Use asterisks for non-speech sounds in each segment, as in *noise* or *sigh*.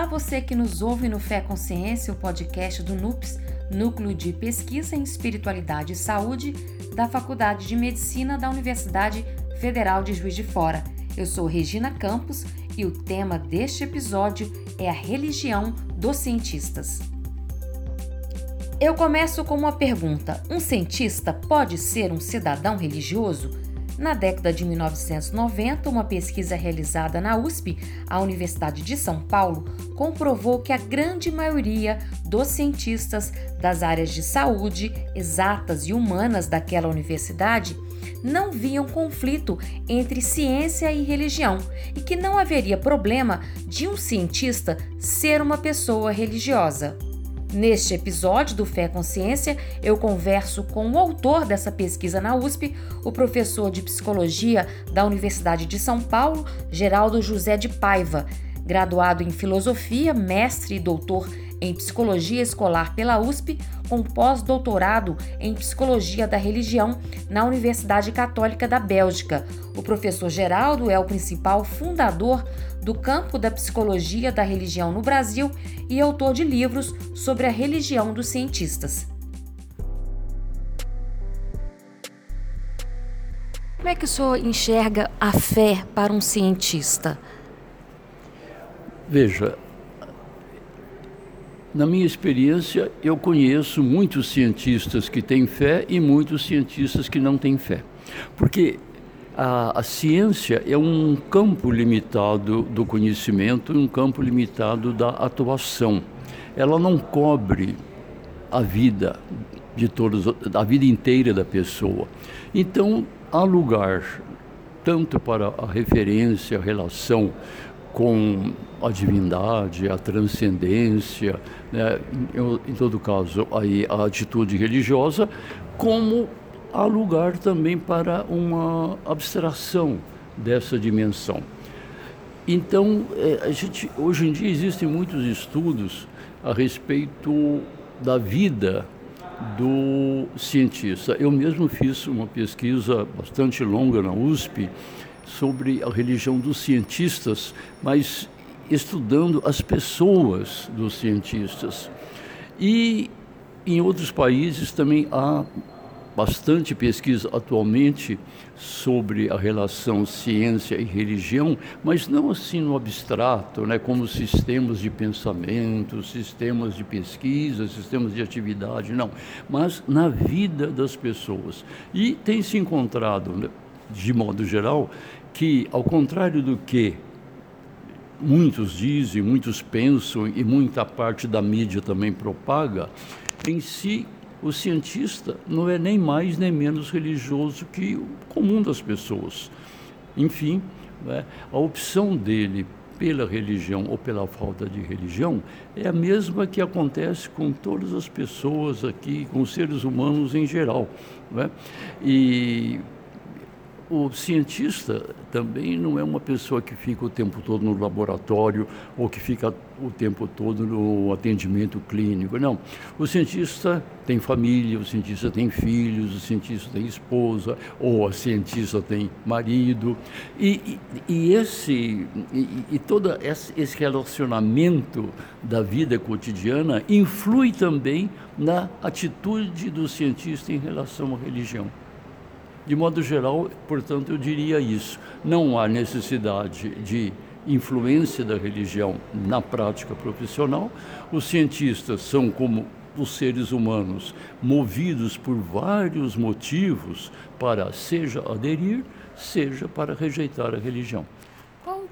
Olá, você que nos ouve no Fé Consciência, o podcast do NUPS, Núcleo de Pesquisa em Espiritualidade e Saúde, da Faculdade de Medicina da Universidade Federal de Juiz de Fora. Eu sou Regina Campos e o tema deste episódio é a religião dos cientistas. Eu começo com uma pergunta: um cientista pode ser um cidadão religioso? Na década de 1990, uma pesquisa realizada na USP, a Universidade de São Paulo, comprovou que a grande maioria dos cientistas das áreas de saúde, exatas e humanas daquela universidade não viam conflito entre ciência e religião e que não haveria problema de um cientista ser uma pessoa religiosa. Neste episódio do Fé Consciência, eu converso com o autor dessa pesquisa na USP, o professor de psicologia da Universidade de São Paulo, Geraldo José de Paiva, graduado em filosofia, mestre e doutor em psicologia escolar pela USP, com pós-doutorado em psicologia da religião na Universidade Católica da Bélgica. O professor Geraldo é o principal fundador do campo da psicologia da religião no Brasil e autor de livros sobre a religião dos cientistas. Como é que o senhor enxerga a fé para um cientista? Veja, na minha experiência, eu conheço muitos cientistas que têm fé e muitos cientistas que não têm fé. Porque a, a, ciência é um campo limitado do conhecimento, um campo limitado da atuação. Ela não cobre a vida de todos, a vida inteira da pessoa. Então, há lugar tanto para a referência, a relação com a divindade, a transcendência, né? em, em todo caso, aí a atitude religiosa, como há lugar também para uma abstração dessa dimensão. Então, é, a gente, hoje em dia existem muitos estudos a respeito da vida do cientista. Eu mesmo fiz uma pesquisa bastante longa na USP sobre a religião dos cientistas, mas estudando as pessoas dos cientistas. E em outros países também há bastante pesquisa atualmente sobre a relação ciência e religião, mas não assim no abstrato, né, como sistemas de pensamento, sistemas de pesquisa, sistemas de atividade, não, mas na vida das pessoas. E tem se encontrado, né, de modo geral, que ao contrário do que muitos dizem, muitos pensam e muita parte da mídia também propaga, em si o cientista não é nem mais nem menos religioso que o comum das pessoas. Enfim, né, a opção dele pela religião ou pela falta de religião é a mesma que acontece com todas as pessoas aqui, com os seres humanos em geral. Né? E o cientista também não é uma pessoa que fica o tempo todo no laboratório ou que fica o tempo todo no atendimento clínico. Não. O cientista tem família, o cientista tem filhos, o cientista tem esposa, ou a cientista tem marido. E, e, e esse, e, e todo esse relacionamento da vida cotidiana influi também na atitude do cientista em relação à religião. De modo geral, portanto, eu diria isso. Não há necessidade de influência da religião na prática profissional. Os cientistas são como os seres humanos, movidos por vários motivos para seja aderir, seja para rejeitar a religião.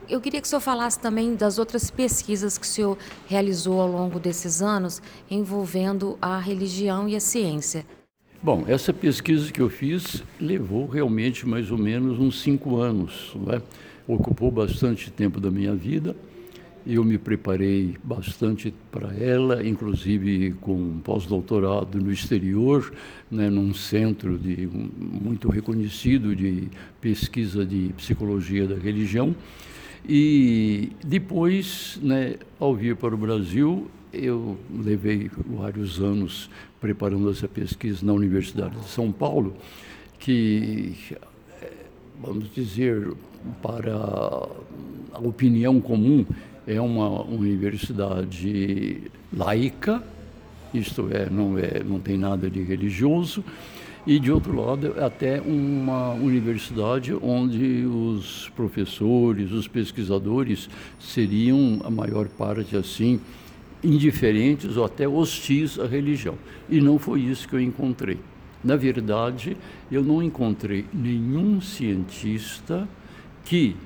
Eu queria que o senhor falasse também das outras pesquisas que o senhor realizou ao longo desses anos envolvendo a religião e a ciência. Bom, essa pesquisa que eu fiz levou realmente mais ou menos uns cinco anos. Né? Ocupou bastante tempo da minha vida. Eu me preparei bastante para ela, inclusive com pós-doutorado no exterior, né, num centro de, muito reconhecido de pesquisa de psicologia da religião. E depois, né, ao vir para o Brasil, eu levei vários anos preparando essa pesquisa na Universidade de São Paulo, que, vamos dizer, para a opinião comum, é uma universidade laica, isto é, não, é, não tem nada de religioso, e de outro lado, até uma universidade onde os professores, os pesquisadores seriam, a maior parte assim, indiferentes ou até hostis à religião. E não foi isso que eu encontrei. Na verdade, eu não encontrei nenhum cientista que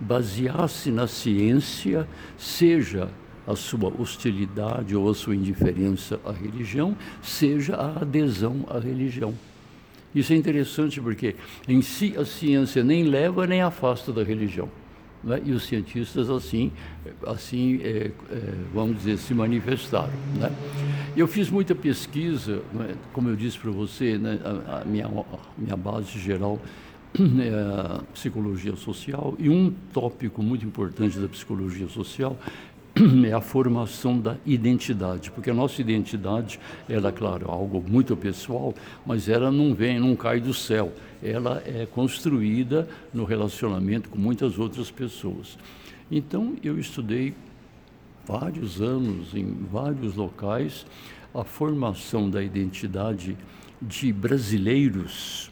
baseasse na ciência, seja a sua hostilidade ou a sua indiferença à religião, seja a adesão à religião. Isso é interessante porque, em si, a ciência nem leva nem afasta da religião. Né? E os cientistas, assim, assim é, é, vamos dizer, se manifestaram. Né? Eu fiz muita pesquisa, né? como eu disse para você, né? a, a, minha, a minha base geral é a psicologia social, e um tópico muito importante da psicologia social é a formação da identidade, porque a nossa identidade, ela, claro, algo muito pessoal, mas ela não vem, não cai do céu. Ela é construída no relacionamento com muitas outras pessoas. Então, eu estudei vários anos em vários locais a formação da identidade de brasileiros,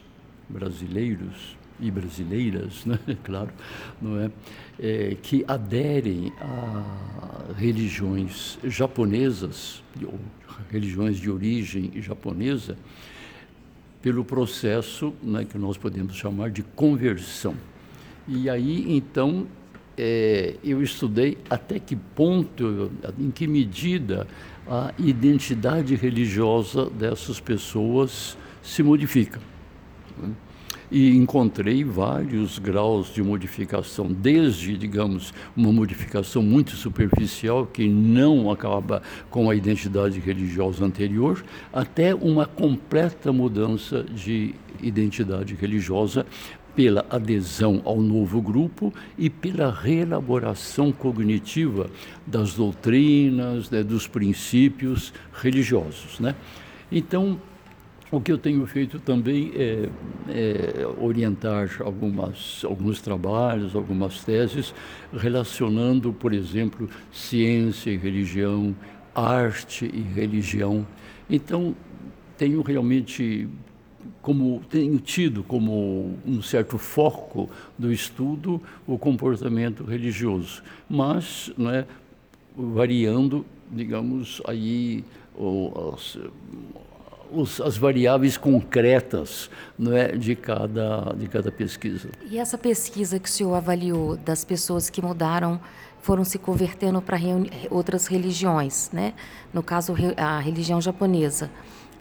brasileiros e brasileiras, né? *laughs* claro, não é? é? que aderem a religiões japonesas, ou religiões de origem japonesa, pelo processo né, que nós podemos chamar de conversão. E aí, então, é, eu estudei até que ponto, em que medida a identidade religiosa dessas pessoas se modifica. Né? E encontrei vários graus de modificação, desde, digamos, uma modificação muito superficial que não acaba com a identidade religiosa anterior, até uma completa mudança de identidade religiosa pela adesão ao novo grupo e pela reelaboração cognitiva das doutrinas, né, dos princípios religiosos. Né? Então, o que eu tenho feito também é, é, orientar algumas, alguns trabalhos, algumas teses, relacionando, por exemplo, ciência e religião, arte e religião. Então, tenho realmente como tenho tido como um certo foco do estudo o comportamento religioso, mas não é, variando, digamos, aí os, os, as variáveis concretas não é, de, cada, de cada pesquisa. E essa pesquisa que o senhor avaliou das pessoas que mudaram, foram se convertendo para outras religiões, né? no caso a religião japonesa,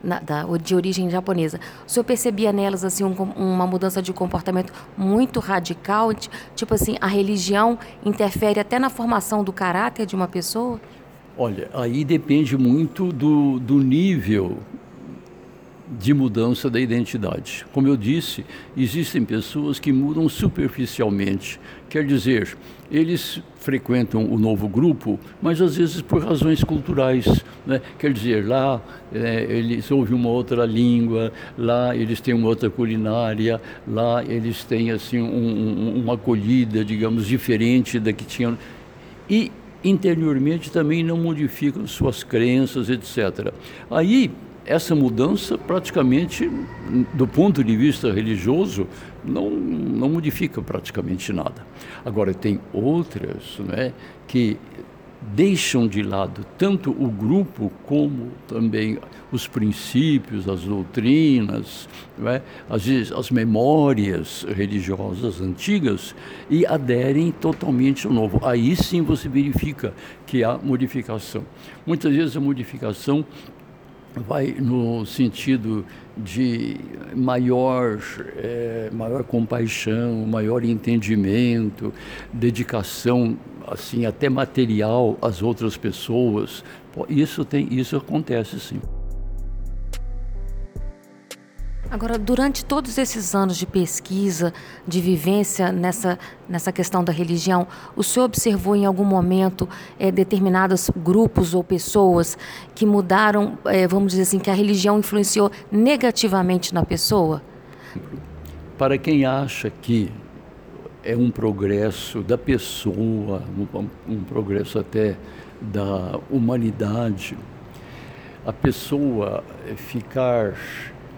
na, da, de origem japonesa. O senhor percebia nelas assim um, uma mudança de comportamento muito radical? Tipo assim, a religião interfere até na formação do caráter de uma pessoa? Olha, aí depende muito do, do nível de mudança da identidade. Como eu disse, existem pessoas que mudam superficialmente, quer dizer, eles frequentam o novo grupo, mas às vezes por razões culturais. Né? Quer dizer, lá é, eles ouvem uma outra língua, lá eles têm uma outra culinária, lá eles têm assim um, uma acolhida, digamos, diferente da que tinham. E interiormente também não modificam suas crenças, etc. Aí essa mudança praticamente, do ponto de vista religioso, não, não modifica praticamente nada. Agora, tem outras né, que deixam de lado tanto o grupo como também os princípios, as doutrinas, é? as, as memórias religiosas antigas e aderem totalmente ao novo. Aí sim você verifica que há modificação. Muitas vezes a modificação vai no sentido de maior, é, maior compaixão, maior entendimento, dedicação, assim até material às outras pessoas. Isso tem, isso acontece sim. Agora, durante todos esses anos de pesquisa, de vivência nessa, nessa questão da religião, o senhor observou em algum momento é, determinados grupos ou pessoas que mudaram, é, vamos dizer assim, que a religião influenciou negativamente na pessoa? Para quem acha que é um progresso da pessoa, um, um progresso até da humanidade. A pessoa ficar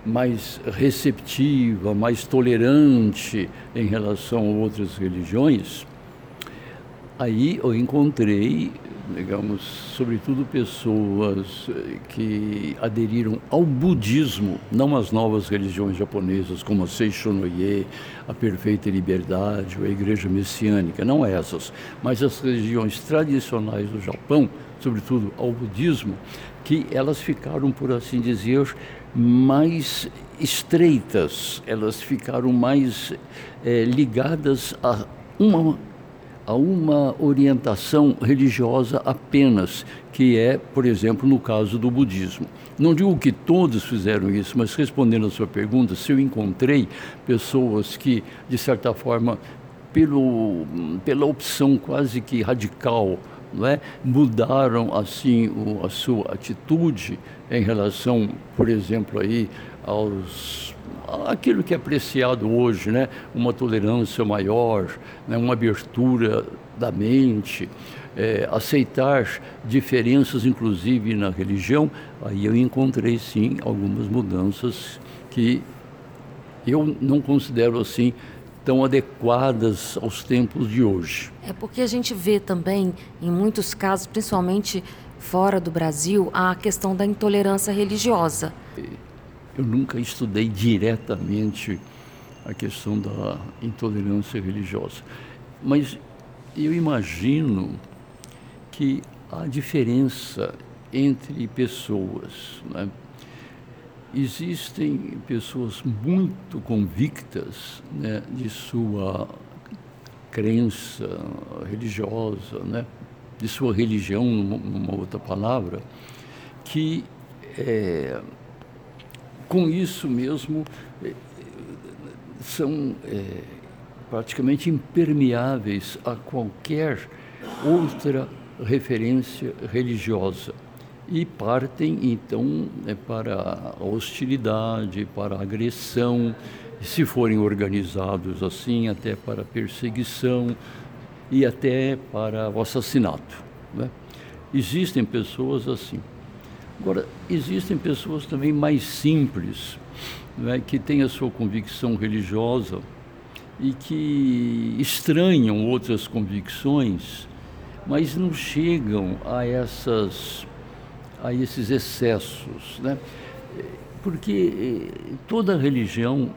mais receptiva, mais tolerante em relação a outras religiões, aí eu encontrei digamos, sobretudo pessoas eh, que aderiram ao budismo, não às novas religiões japonesas como a Seishonoye, a Perfeita Liberdade ou a Igreja Messiânica, não essas, mas as religiões tradicionais do Japão, sobretudo ao budismo, que elas ficaram, por assim dizer, mais estreitas, elas ficaram mais é, ligadas a uma a uma orientação religiosa apenas, que é, por exemplo, no caso do budismo. Não digo que todos fizeram isso, mas respondendo a sua pergunta, se eu encontrei pessoas que, de certa forma, pelo, pela opção quase que radical, não é? mudaram assim o, a sua atitude em relação, por exemplo, aí aos aquilo que é apreciado hoje, né? uma tolerância maior, né? uma abertura da mente, é, aceitar diferenças, inclusive na religião, aí eu encontrei sim algumas mudanças que eu não considero assim tão adequadas aos tempos de hoje. É porque a gente vê também, em muitos casos, principalmente fora do Brasil, a questão da intolerância religiosa. Eu nunca estudei diretamente a questão da intolerância religiosa, mas eu imagino que há diferença entre pessoas. Né? Existem pessoas muito convictas né, de sua crença religiosa, né, de sua religião, numa outra palavra, que é, com isso mesmo, eh, são é, praticamente impermeáveis a qualquer outra referência religiosa e partem então é, para a hostilidade, para a agressão, se forem organizados assim, até para perseguição e até para o assassinato. Né? Existem pessoas assim. Agora, existem pessoas também mais simples, é, que têm a sua convicção religiosa e que estranham outras convicções, mas não chegam a, essas, a esses excessos. Né? Porque eh, toda religião,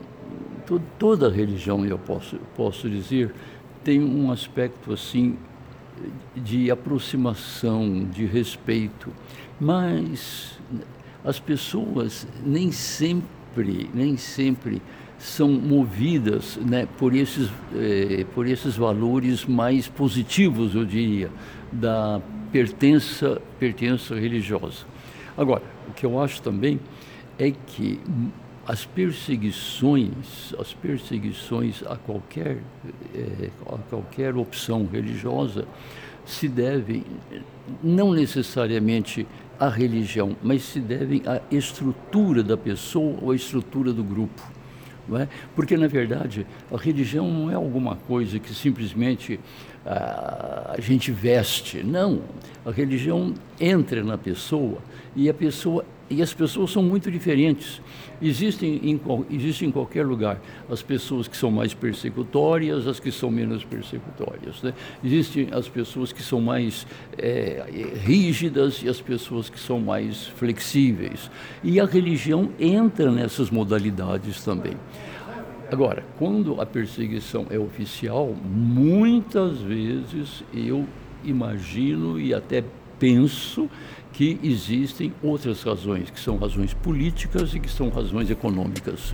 to, toda religião, eu posso, posso dizer, tem um aspecto assim de aproximação, de respeito. Mas as pessoas nem sempre, nem sempre são movidas né, por, esses, eh, por esses valores mais positivos, eu diria, da pertença, pertença religiosa. Agora, o que eu acho também é que as perseguições, as perseguições a qualquer, eh, a qualquer opção religiosa se devem não necessariamente à religião, mas se devem à estrutura da pessoa ou à estrutura do grupo. É? Porque, na verdade, a religião não é alguma coisa que simplesmente ah, a gente veste. Não. A religião entra na pessoa e a pessoa e as pessoas são muito diferentes. Existem em, existem em qualquer lugar as pessoas que são mais persecutórias, as que são menos persecutórias. Né? Existem as pessoas que são mais é, rígidas e as pessoas que são mais flexíveis. E a religião entra nessas modalidades também. Agora, quando a perseguição é oficial, muitas vezes eu imagino e até penso que existem outras razões, que são razões políticas e que são razões econômicas.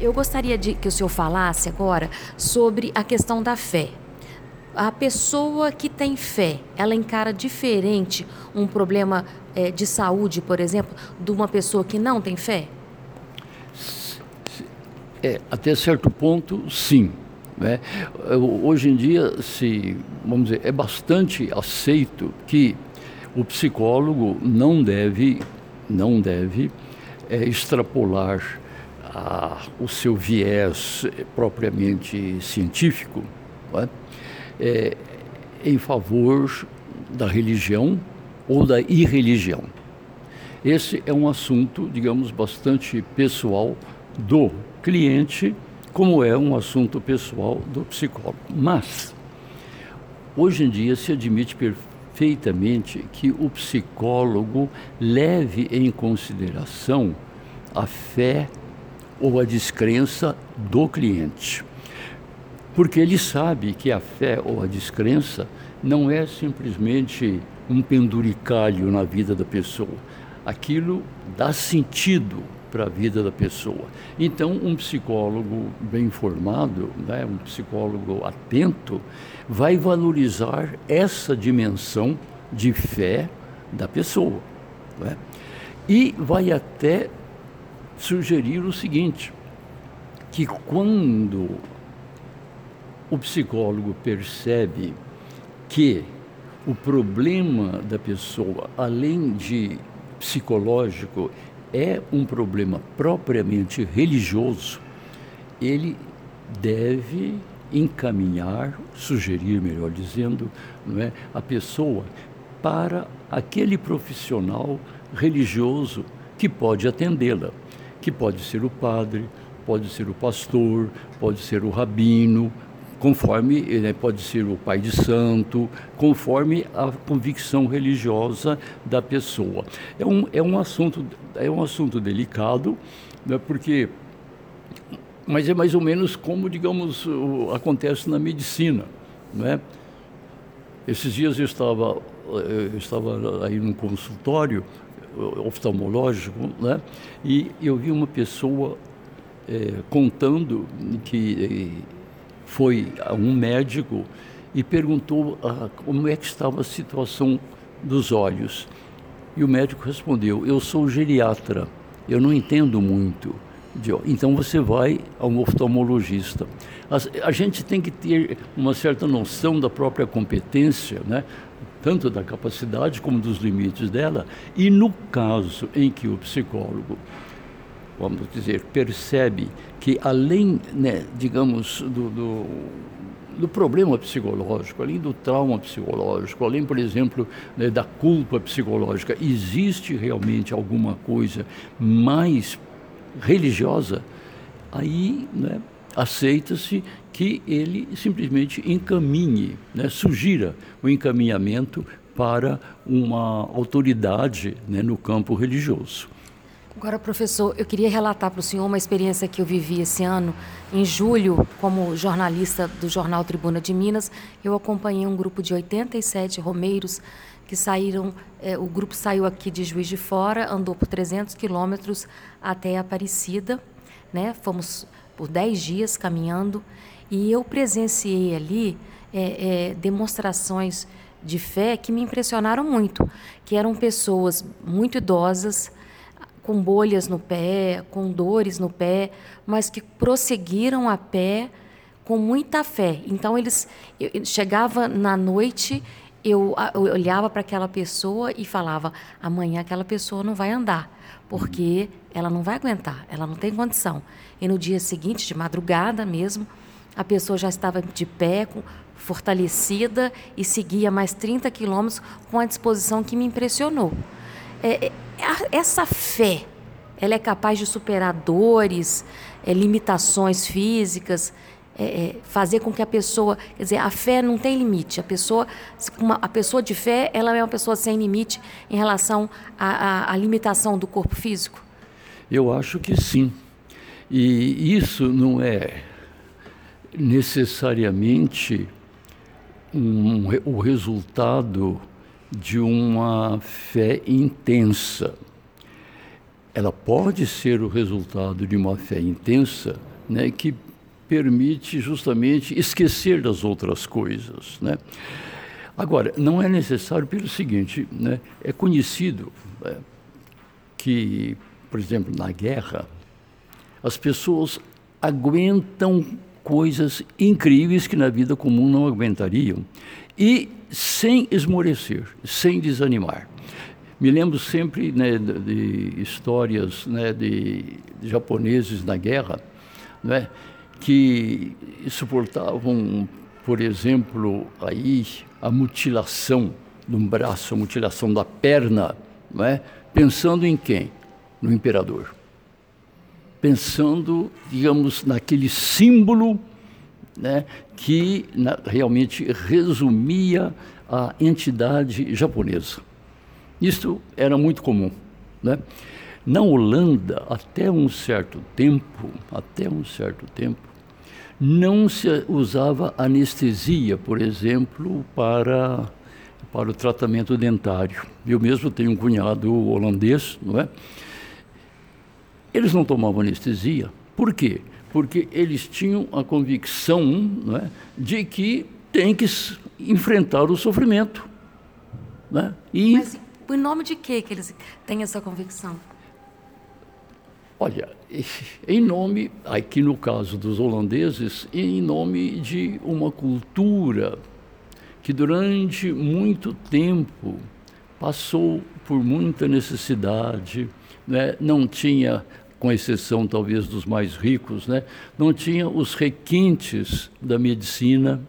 Eu gostaria de que o senhor falasse agora sobre a questão da fé. A pessoa que tem fé, ela encara diferente um problema é, de saúde, por exemplo, de uma pessoa que não tem fé? É, até certo ponto, sim. Né? Hoje em dia, se, vamos dizer, é bastante aceito que o psicólogo não deve, não deve é, extrapolar a, o seu viés propriamente científico é? É, em favor da religião ou da irreligião. Esse é um assunto, digamos, bastante pessoal do cliente, como é um assunto pessoal do psicólogo. Mas, hoje em dia, se admite perfeitamente que o psicólogo leve em consideração a fé ou a descrença do cliente. Porque ele sabe que a fé ou a descrença não é simplesmente um penduricalho na vida da pessoa. Aquilo dá sentido para a vida da pessoa. Então, um psicólogo bem informado, né, um psicólogo atento, vai valorizar essa dimensão de fé da pessoa. Né? E vai até sugerir o seguinte: que quando o psicólogo percebe que o problema da pessoa, além de psicológico, é um problema propriamente religioso, ele deve encaminhar, sugerir, melhor dizendo, não é, a pessoa para aquele profissional religioso que pode atendê-la, que pode ser o padre, pode ser o pastor, pode ser o rabino, conforme né, pode ser o pai de santo, conforme a convicção religiosa da pessoa. É um, é um, assunto, é um assunto delicado, né, porque mas é mais ou menos como, digamos, o, acontece na medicina, não é? Esses dias eu estava, eu estava aí num consultório oftalmológico, né? E eu vi uma pessoa é, contando que foi a um médico e perguntou ah, como é que estava a situação dos olhos. E o médico respondeu: Eu sou geriatra, eu não entendo muito. Então você vai a um oftalmologista. A, a gente tem que ter uma certa noção da própria competência, né? tanto da capacidade como dos limites dela. E no caso em que o psicólogo vamos dizer, percebe que além, né, digamos, do, do, do, problema psicológico, além do trauma psicológico, além, por exemplo, né, da culpa psicológica, existe realmente alguma coisa mais religiosa, aí né, aceita-se que ele simplesmente encaminhe, né, sugira o encaminhamento para uma autoridade né, no campo religioso. Agora, professor, eu queria relatar para o senhor uma experiência que eu vivi esse ano. Em julho, como jornalista do jornal Tribuna de Minas, eu acompanhei um grupo de 87 romeiros que saíram. É, o grupo saiu aqui de Juiz de Fora, andou por 300 quilômetros até Aparecida. Né? Fomos por 10 dias caminhando e eu presenciei ali é, é, demonstrações de fé que me impressionaram muito, que eram pessoas muito idosas com bolhas no pé, com dores no pé, mas que prosseguiram a pé com muita fé. Então eles eu, chegava na noite, eu, eu olhava para aquela pessoa e falava: amanhã aquela pessoa não vai andar, porque ela não vai aguentar, ela não tem condição. E no dia seguinte, de madrugada mesmo, a pessoa já estava de pé, fortalecida e seguia mais 30 quilômetros com a disposição que me impressionou. É, é essa fé, ela é capaz de superar dores, é, limitações físicas, é, é, fazer com que a pessoa, quer dizer, a fé não tem limite. A pessoa, uma, a pessoa de fé, ela é uma pessoa sem limite em relação à, limitação do corpo físico. Eu acho que sim. E isso não é necessariamente um, o resultado de uma fé intensa. Ela pode ser o resultado de uma fé intensa né, que permite justamente esquecer das outras coisas. Né? Agora, não é necessário pelo seguinte: né, é conhecido é, que, por exemplo, na guerra, as pessoas aguentam coisas incríveis que na vida comum não aguentariam. E sem esmorecer, sem desanimar. Me lembro sempre né, de, histórias né, de, japoneses na guerra, né, que suportavam, por exemplo, aí a mutilação de um braço, a mutilação da perna, né, pensando em quem? No imperador. Pensando, digamos, naquele símbolo né, que na, realmente resumia a entidade japonesa. Isso era muito comum. Né? Na Holanda, até um certo tempo, até um certo tempo, não se usava anestesia, por exemplo, para, para o tratamento dentário. Eu mesmo tenho um cunhado holandês, não é? Eles não tomavam anestesia. Por quê? Porque eles tinham a convicção é, de que tem que enfrentar o sofrimento. Né? E Mas em nome de quê que eles têm essa convicção? Olha, *laughs* em nome, aqui no caso dos holandeses, em nome de uma cultura que durante muito tempo passou por muita necessidade, né? não tinha, com exceção talvez dos mais ricos, né? não tinha os requintes da medicina.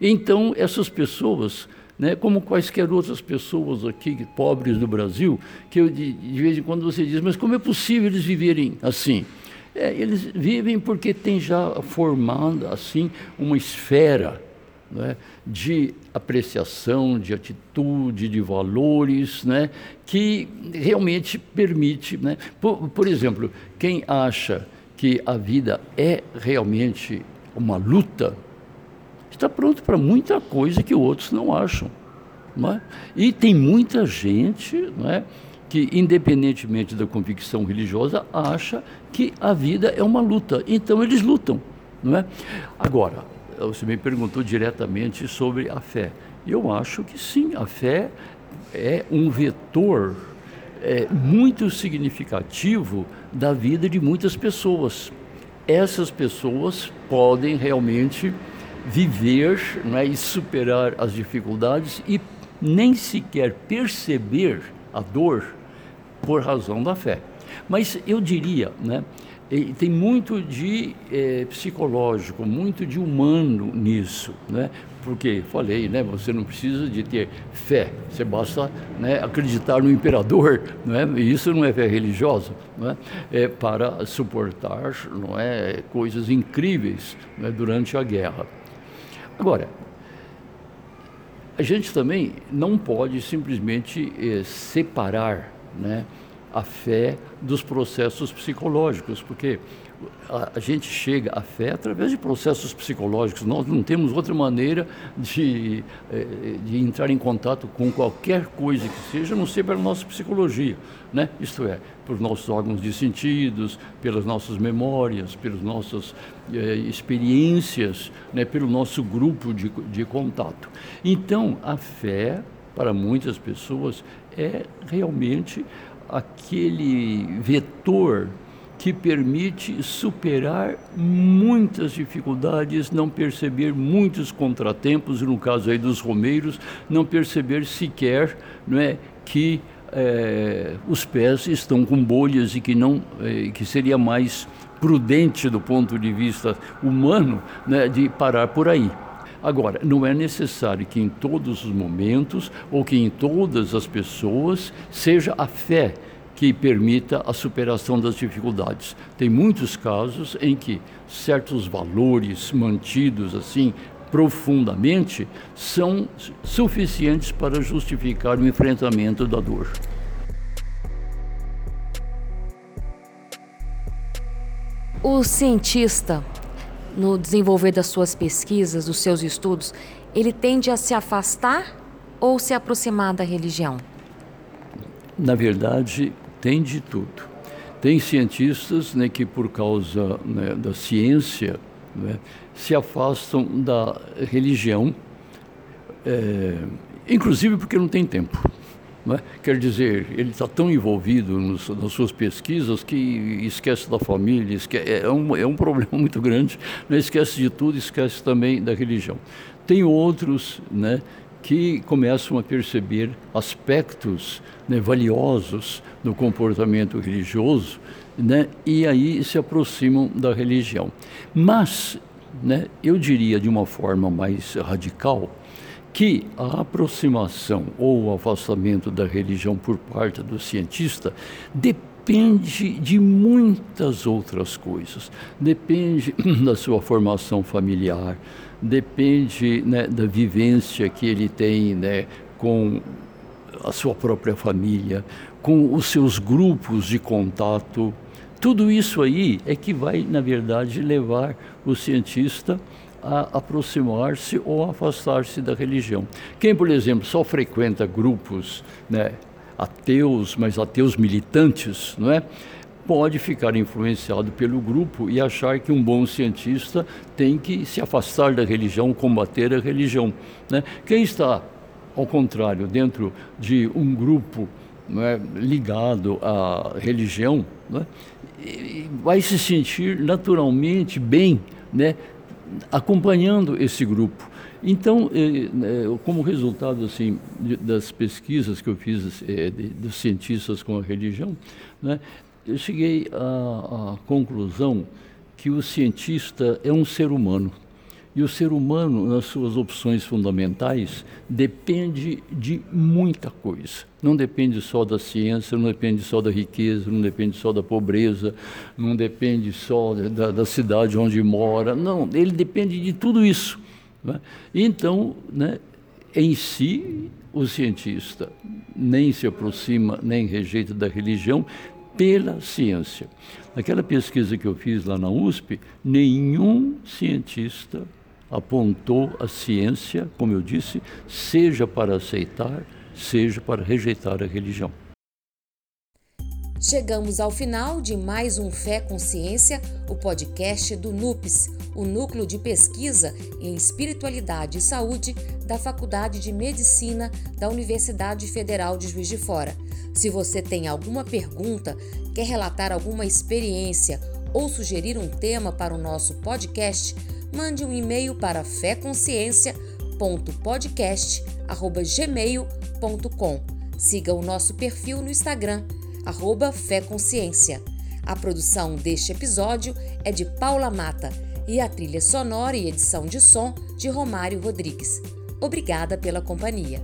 Então, essas pessoas né, como quaisquer outras pessoas aqui, pobres do Brasil, que eu, de, de, vez em quando você diz, mas como é possível eles viverem assim? É, eles vivem porque tem já formada assim uma esfera né, de apreciação, de atitude, de valores, né, que realmente permite. Né, por, por exemplo, quem acha que a vida é realmente uma luta, está pronto para muita coisa que outros não acham. Não é? E tem muita gente não é, que, independentemente da convicção religiosa, acha que a vida é uma luta. Então eles lutam. Não é? Agora, você me perguntou diretamente sobre a fé. Eu acho que sim, a fé é um vetor é, muito significativo da vida de muitas pessoas. Essas pessoas podem realmente viver é, e superar as dificuldades e nem sequer perceber a dor por razão da fé. Mas eu diria, né, tem muito de é, psicológico, muito de humano nisso, né? Porque falei, né? Você não precisa de ter fé, você basta né, acreditar no imperador, *laughs* não é? E isso não é fé religiosa, não é? é para suportar, não é, coisas incríveis é, durante a guerra. Agora, a gente também não pode simplesmente eh, separar né, a fé dos processos psicológicos, porque a, a, gente chega à fé através de processos psicológicos. Nós não temos outra maneira de, eh, de entrar em contato com qualquer coisa que seja, a não ser pela nossa psicologia, né? isto é, pelos nossos órgãos de sentidos, pelas nossas memórias, pelas nossas eh, experiências, né? pelo nosso grupo de, de contato. Então, a fé, para muitas pessoas, é realmente aquele vetor que permite superar muitas dificuldades, não perceber muitos contratempos, no caso aí dos romeiros, não perceber sequer não é, que é, os pés estão com bolhas e que não é, que seria mais prudente do ponto de vista humano né, de parar por aí. Agora, não é necessário que em todos os momentos ou que em todas as pessoas seja a fé que permita a superação das dificuldades. Tem muitos casos em que certos valores mantidos assim profundamente são suficientes para justificar o enfrentamento da dor. O cientista, no desenvolver das suas pesquisas, dos seus estudos, ele tende a se afastar ou se aproximar da religião? Na verdade, tem de tudo. Tem cientistas né, que, por causa né, da ciência, né, se afastam da religião, é, inclusive porque não tem tempo. Né? Quer dizer, ele está tão envolvido nos, nas suas pesquisas que esquece da família, esquece, é, um, é um problema *laughs* muito grande, né? esquece de tudo, esquece também da religião. Tem outros né, que começam a perceber aspectos né, valiosos no comportamento religioso né, e aí se aproximam da religião. Mas, né, eu diria de uma forma mais radical, que a aproximação ou o afastamento da religião por parte do cientista depende de muitas outras coisas. Depende *clears throat* da sua formação familiar, depende né, da vivência que ele tem né, com a sua própria família, com os seus grupos de contato. Tudo isso aí é que vai, na verdade, levar o cientista a aproximar-se ou afastar-se da religião. Quem, por exemplo, só frequenta grupos né, ateus, mas ateus militantes, não é? pode ficar influenciado pelo grupo e achar que um bom cientista tem que se afastar da religião, combater a religião. Né? Quem está, ao contrário, dentro de um grupo é, ligado à religião, é, vai se sentir naturalmente bem, né, acompanhando esse grupo. Então, eh, eh, como resultado assim das pesquisas que eu fiz eh, dos cientistas com a religião, né, eu cheguei à, à conclusão que o cientista é um ser humano. E o ser humano, nas suas opções fundamentais, depende de muita coisa. Não depende só da ciência, não depende só da riqueza, não depende só da pobreza, não depende só da, da cidade onde mora. Não, ele depende de tudo isso. Né? Então, né, em si, o cientista nem se aproxima, nem rejeita da religião pela ciência. Naquela pesquisa que eu fiz lá na USP, nenhum cientista apontou a ciência, como eu disse, seja para aceitar, seja para rejeitar a religião. Chegamos ao final de mais um Fé Consciência, o podcast do NUPES, o Núcleo de Pesquisa em Espiritualidade e Saúde da Faculdade de Medicina da Universidade Federal de Juiz de Fora. Se você tem alguma pergunta, quer relatar alguma experiência ou sugerir um tema para o nosso podcast, mande um e-mail para féconsciência.podcast@gmail.com. Siga o nosso perfil no Instagram arroba Fé Consciência. A produção deste episódio é de Paula Mata e a trilha sonora e edição de som de Romário Rodrigues. Obrigada pela companhia.